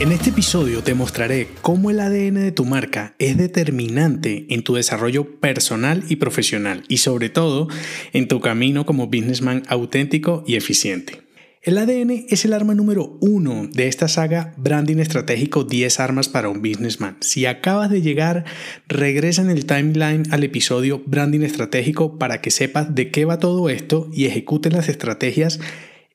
En este episodio te mostraré cómo el ADN de tu marca es determinante en tu desarrollo personal y profesional y sobre todo en tu camino como businessman auténtico y eficiente. El ADN es el arma número uno de esta saga Branding Estratégico 10 armas para un businessman. Si acabas de llegar, regresa en el timeline al episodio Branding Estratégico para que sepas de qué va todo esto y ejecutes las estrategias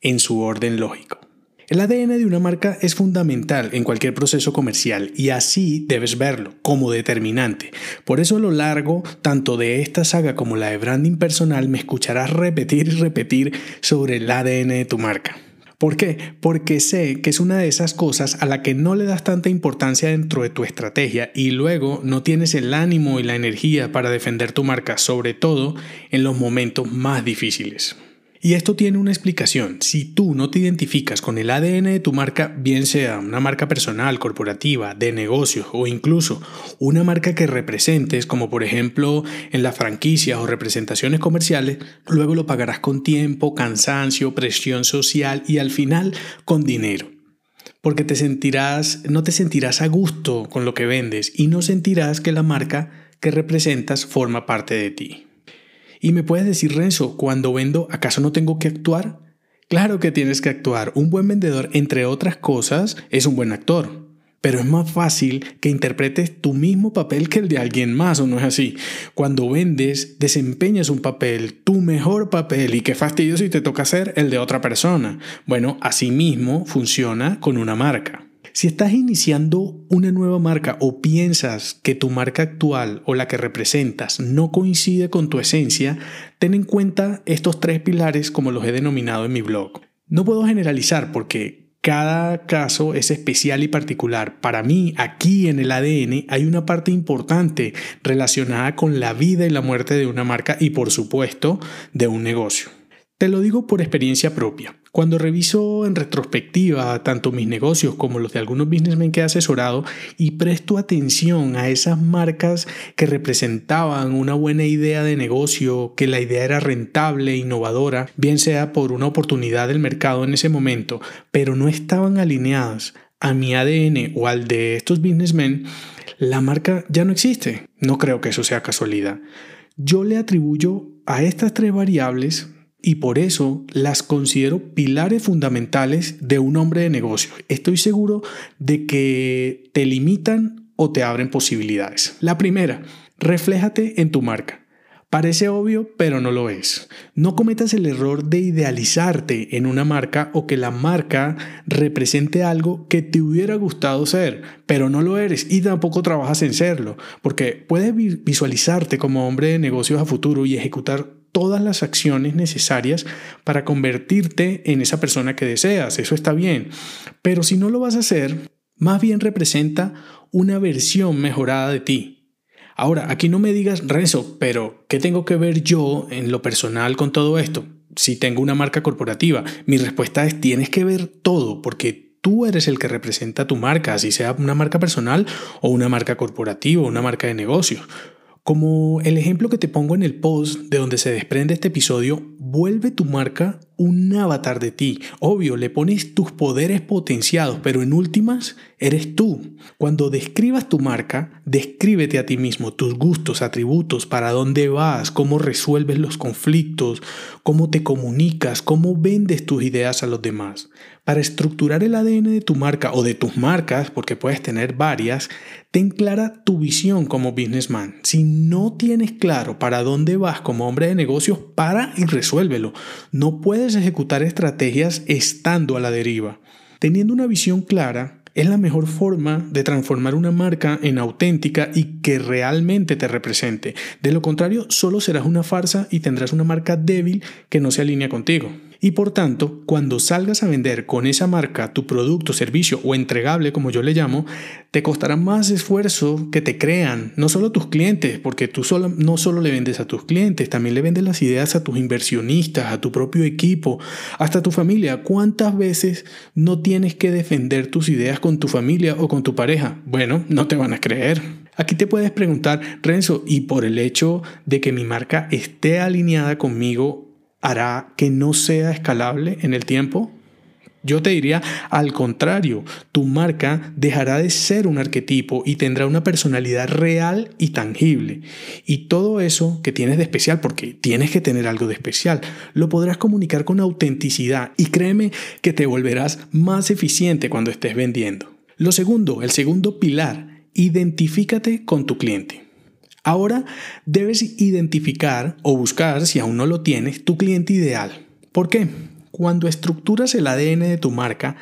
en su orden lógico. El ADN de una marca es fundamental en cualquier proceso comercial y así debes verlo como determinante. Por eso a lo largo tanto de esta saga como la de branding personal me escucharás repetir y repetir sobre el ADN de tu marca. ¿Por qué? Porque sé que es una de esas cosas a la que no le das tanta importancia dentro de tu estrategia y luego no tienes el ánimo y la energía para defender tu marca, sobre todo en los momentos más difíciles. Y esto tiene una explicación. Si tú no te identificas con el ADN de tu marca, bien sea una marca personal, corporativa, de negocios o incluso una marca que representes, como por ejemplo en las franquicias o representaciones comerciales, luego lo pagarás con tiempo, cansancio, presión social y al final con dinero porque te sentirás, no te sentirás a gusto con lo que vendes y no sentirás que la marca que representas forma parte de ti. Y me puedes decir, Renzo, cuando vendo, ¿acaso no tengo que actuar? Claro que tienes que actuar. Un buen vendedor, entre otras cosas, es un buen actor. Pero es más fácil que interpretes tu mismo papel que el de alguien más, ¿o no es así? Cuando vendes, desempeñas un papel, tu mejor papel, y qué fastidio si te toca hacer el de otra persona. Bueno, así mismo funciona con una marca. Si estás iniciando una nueva marca o piensas que tu marca actual o la que representas no coincide con tu esencia, ten en cuenta estos tres pilares como los he denominado en mi blog. No puedo generalizar porque cada caso es especial y particular. Para mí, aquí en el ADN hay una parte importante relacionada con la vida y la muerte de una marca y por supuesto de un negocio. Te lo digo por experiencia propia. Cuando reviso en retrospectiva tanto mis negocios como los de algunos businessmen que he asesorado y presto atención a esas marcas que representaban una buena idea de negocio, que la idea era rentable, innovadora, bien sea por una oportunidad del mercado en ese momento, pero no estaban alineadas a mi ADN o al de estos businessmen, la marca ya no existe. No creo que eso sea casualidad. Yo le atribuyo a estas tres variables y por eso las considero pilares fundamentales de un hombre de negocio. Estoy seguro de que te limitan o te abren posibilidades. La primera, refléjate en tu marca. Parece obvio, pero no lo es. No cometas el error de idealizarte en una marca o que la marca represente algo que te hubiera gustado ser, pero no lo eres y tampoco trabajas en serlo, porque puedes visualizarte como hombre de negocios a futuro y ejecutar todas las acciones necesarias para convertirte en esa persona que deseas. Eso está bien. Pero si no lo vas a hacer, más bien representa una versión mejorada de ti. Ahora, aquí no me digas, Renzo, pero ¿qué tengo que ver yo en lo personal con todo esto? Si tengo una marca corporativa, mi respuesta es tienes que ver todo porque tú eres el que representa tu marca, así sea una marca personal o una marca corporativa o una marca de negocios. Como el ejemplo que te pongo en el post de donde se desprende este episodio, vuelve tu marca un avatar de ti. Obvio, le pones tus poderes potenciados, pero en últimas eres tú. Cuando describas tu marca, descríbete a ti mismo, tus gustos, atributos, para dónde vas, cómo resuelves los conflictos, cómo te comunicas, cómo vendes tus ideas a los demás. Para estructurar el ADN de tu marca o de tus marcas, porque puedes tener varias, ten clara tu visión como businessman. Si no tienes claro para dónde vas como hombre de negocios, para y resuélvelo. No puedes ejecutar estrategias estando a la deriva. Teniendo una visión clara, es la mejor forma de transformar una marca en auténtica y que realmente te represente. De lo contrario, solo serás una farsa y tendrás una marca débil que no se alinea contigo. Y por tanto, cuando salgas a vender con esa marca tu producto, servicio o entregable, como yo le llamo, te costará más esfuerzo que te crean, no solo tus clientes, porque tú solo, no solo le vendes a tus clientes, también le vendes las ideas a tus inversionistas, a tu propio equipo, hasta a tu familia. ¿Cuántas veces no tienes que defender tus ideas con tu familia o con tu pareja? Bueno, no te van a creer. Aquí te puedes preguntar, Renzo, ¿y por el hecho de que mi marca esté alineada conmigo, hará que no sea escalable en el tiempo? Yo te diría al contrario, tu marca dejará de ser un arquetipo y tendrá una personalidad real y tangible. Y todo eso que tienes de especial, porque tienes que tener algo de especial, lo podrás comunicar con autenticidad y créeme que te volverás más eficiente cuando estés vendiendo. Lo segundo, el segundo pilar, identifícate con tu cliente. Ahora debes identificar o buscar, si aún no lo tienes, tu cliente ideal. ¿Por qué? Cuando estructuras el ADN de tu marca,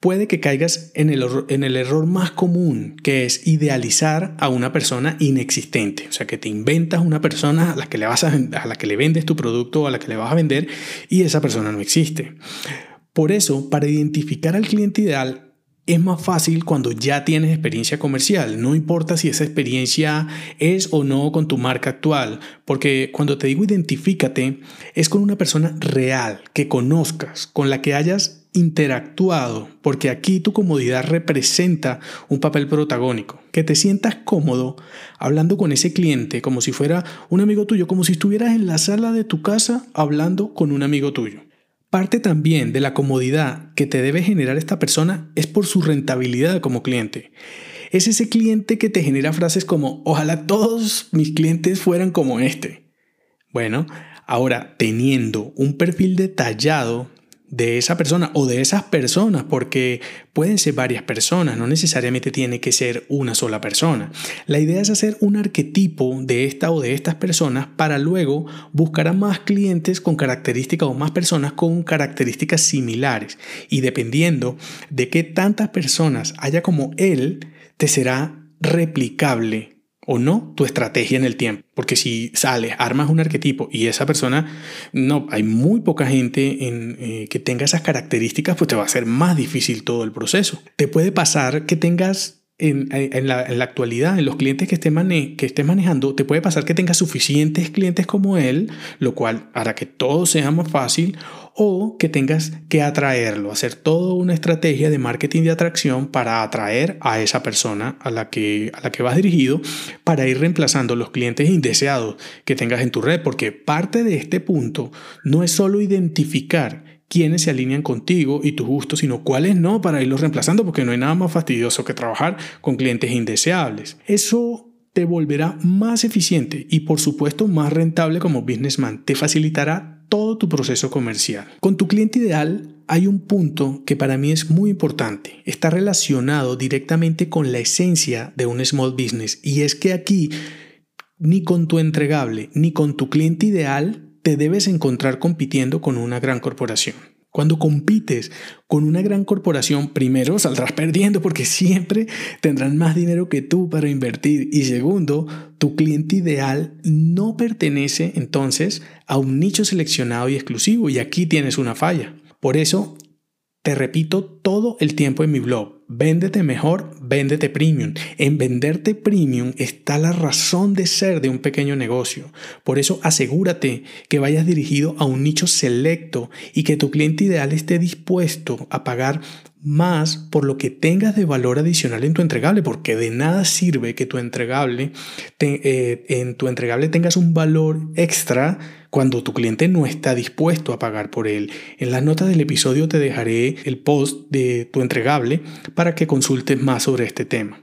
puede que caigas en el, error más común, que es idealizar a una persona inexistente. O sea, que te inventas una persona a la que le, a la que le vendes tu producto o a la que le vas a vender y esa persona no existe. Por eso, para identificar al cliente ideal, es más fácil cuando ya tienes experiencia comercial. No importa si esa experiencia es o no con tu marca actual, porque cuando te digo identifícate, es con una persona real, que conozcas, con la que hayas interactuado, porque aquí tu comodidad representa un papel protagónico. Que te sientas cómodo hablando con ese cliente como si fuera un amigo tuyo, como si estuvieras en la sala de tu casa hablando con un amigo tuyo. Parte también de la comodidad que te debe generar esta persona es por su rentabilidad como cliente. Es ese cliente que te genera frases como, ojalá todos mis clientes fueran como este. Bueno, ahora teniendo un perfil detallado de esa persona o de esas personas, porque pueden ser varias personas, no necesariamente tiene que ser una sola persona. La idea es hacer un arquetipo de esta o de estas personas para luego buscar a más clientes con características o más personas con características similares. Y dependiendo de qué tantas personas haya como él, te será replicable o no tu estrategia en el tiempo. Porque si sales, armas un arquetipo y esa persona, no, hay muy poca gente en, eh, que tenga esas características, pues te va a ser más difícil todo el proceso. Te puede pasar que tengas en, la, actualidad, en los clientes que estés, manejando, te puede pasar que tengas suficientes clientes como él, lo cual hará que todo sea más fácil, o que tengas que atraerlo, hacer toda una estrategia de marketing de atracción para atraer a esa persona a la que, a la que vas dirigido para ir reemplazando los clientes indeseados que tengas en tu red, porque parte de este punto no es solo identificar quiénes se alinean contigo y tus gustos, sino cuáles no para irlos reemplazando, porque no hay nada más fastidioso que trabajar con clientes indeseables. Eso te volverá más eficiente y por supuesto más rentable como businessman. Te facilitará todo tu proceso comercial. Con tu cliente ideal hay un punto que para mí es muy importante. Está relacionado directamente con la esencia de un small business y es que aquí ni con tu entregable ni con tu cliente ideal te debes encontrar compitiendo con una gran corporación. Cuando compites con una gran corporación, primero saldrás perdiendo porque siempre tendrán más dinero que tú para invertir. Y segundo, tu cliente ideal no pertenece entonces a un nicho seleccionado y exclusivo. Y aquí tienes una falla. Por eso, te repito todo el tiempo en mi blog. Véndete mejor, véndete premium. En venderte premium está la razón de ser de un pequeño negocio. Por eso asegúrate que vayas dirigido a un nicho selecto y que tu cliente ideal esté dispuesto a pagar más por lo que tengas de valor adicional en tu entregable, porque de nada sirve que tu entregable eh, en tu entregable tengas un valor extra cuando tu cliente no está dispuesto a pagar por él. En las notas del episodio te dejaré el post de tu entregable para que consultes más sobre este tema.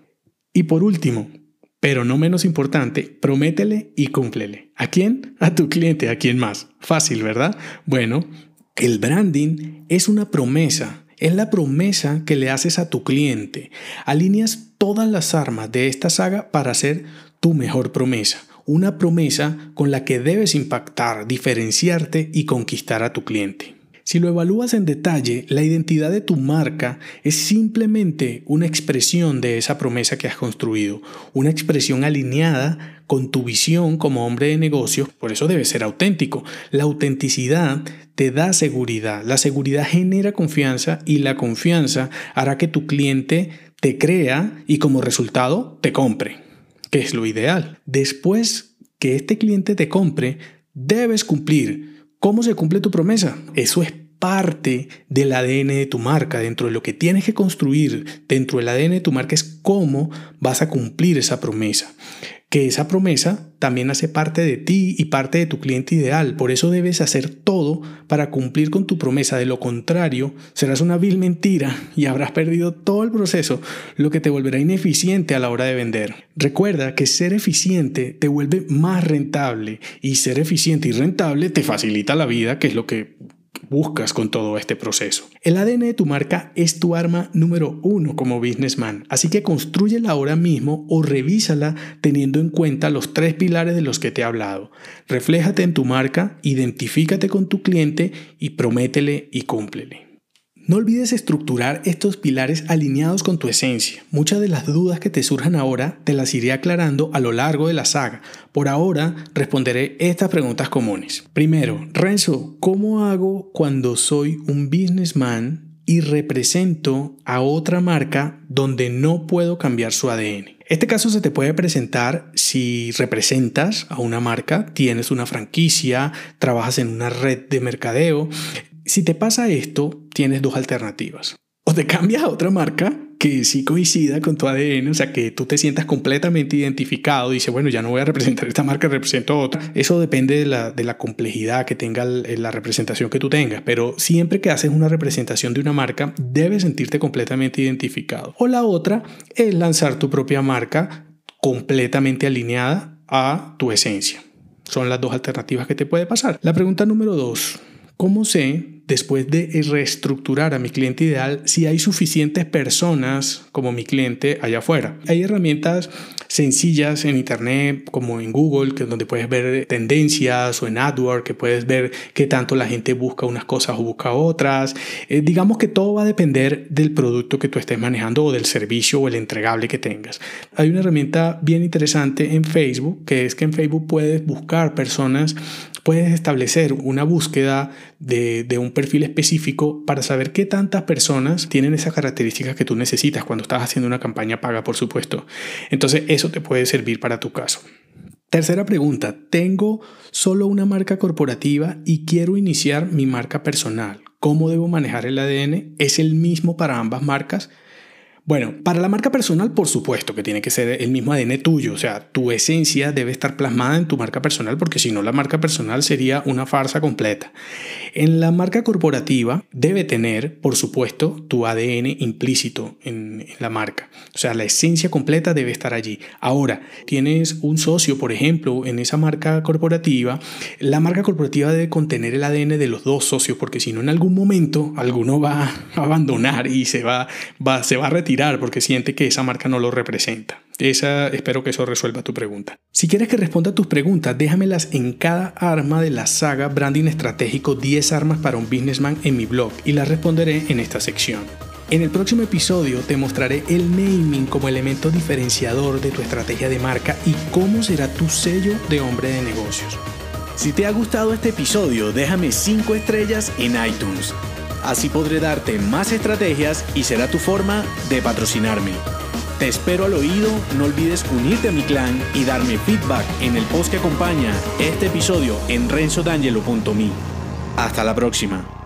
Y por último, pero no menos importante, prométele y cúmplele. ¿A quién? A tu cliente, ¿a quién más? Fácil, ¿verdad? Bueno, el branding es una promesa es la promesa que le haces a tu cliente. Alineas todas las armas de esta saga para hacer tu mejor promesa. Una promesa con la que debes impactar, diferenciarte y conquistar a tu cliente. Si lo evalúas en detalle, la identidad de tu marca es simplemente una expresión de esa promesa que has construido, una expresión alineada con tu visión como hombre de negocio, por eso debe ser auténtico. La autenticidad te da seguridad, la seguridad genera confianza y la confianza hará que tu cliente te crea y como resultado te compre, que es lo ideal. Después que este cliente te compre, debes cumplir ¿Cómo se cumple tu promesa? Eso es parte del ADN de tu marca. Dentro de lo que tienes que construir dentro del ADN de tu marca es cómo vas a cumplir esa promesa que esa promesa también hace parte de ti y parte de tu cliente ideal. Por eso debes hacer todo para cumplir con tu promesa. De lo contrario, serás una vil mentira y habrás perdido todo el proceso, lo que te volverá ineficiente a la hora de vender. Recuerda que ser eficiente te vuelve más rentable y ser eficiente y rentable te facilita la vida, que es lo que buscas con todo este proceso. El ADN de tu marca es tu arma número uno como businessman, así que construyela ahora mismo o revísala teniendo en cuenta los tres pilares de los que te he hablado. Refléjate en tu marca, identifícate con tu cliente y prométele y cúmplele. No olvides estructurar estos pilares alineados con tu esencia. Muchas de las dudas que te surjan ahora te las iré aclarando a lo largo de la saga. Por ahora responderé estas preguntas comunes. Primero, Renzo, ¿cómo hago cuando soy un businessman y represento a otra marca donde no puedo cambiar su ADN? Este caso se te puede presentar si representas a una marca, tienes una franquicia, trabajas en una red de mercadeo, si te pasa esto, tienes dos alternativas. O te cambias a otra marca que sí coincida con tu ADN, o sea, que tú te sientas completamente identificado, dice, bueno, ya no voy a representar esta marca, represento otra. Eso depende de la, de la complejidad que tenga la representación que tú tengas, pero siempre que haces una representación de una marca, debes sentirte completamente identificado. O la otra es lanzar tu propia marca completamente alineada a tu esencia. Son las dos alternativas que te puede pasar. La pregunta número dos, ¿cómo sé después de reestructurar a mi cliente ideal si hay suficientes personas como mi cliente allá afuera. Hay herramientas sencillas en internet como en Google que donde puedes ver tendencias o en AdWords que puedes ver qué tanto la gente busca unas cosas o busca otras. Eh, digamos que todo va a depender del producto que tú estés manejando o del servicio o el entregable que tengas. Hay una herramienta bien interesante en Facebook que es que en Facebook puedes buscar personas puedes establecer una búsqueda de, de, un perfil específico para saber qué tantas personas tienen esas características que tú necesitas cuando estás haciendo una campaña paga, por supuesto. Entonces, eso te puede servir para tu caso. Tercera pregunta, tengo solo una marca corporativa y quiero iniciar mi marca personal. ¿Cómo debo manejar el ADN? ¿Es el mismo para ambas marcas? Bueno, para la marca personal, por supuesto que tiene que ser el mismo ADN tuyo, o sea, tu esencia debe estar plasmada en tu marca personal porque si no la marca personal sería una farsa completa. En la marca corporativa debe tener, por supuesto, tu ADN implícito en, la marca, o sea, la esencia completa debe estar allí. Ahora, tienes un socio, por ejemplo, en esa marca corporativa, la marca corporativa debe contener el ADN de los dos socios porque si no en algún momento alguno va a abandonar y se va, va, se va a retirar porque siente que esa marca no lo representa. Esa, espero que eso resuelva tu pregunta. Si quieres que responda a tus preguntas, déjamelas en cada arma de la saga Branding Estratégico 10 armas para un businessman en mi blog y las responderé en esta sección. En el próximo episodio te mostraré el naming como elemento diferenciador de tu estrategia de marca y cómo será tu sello de hombre de negocios. Si te ha gustado este episodio, déjame 5 estrellas en iTunes Así podré darte más estrategias y será tu forma de patrocinarme. Te espero al oído, no olvides unirte a mi clan y darme feedback en el post que acompaña este episodio en renzodangelo.me. Hasta la próxima.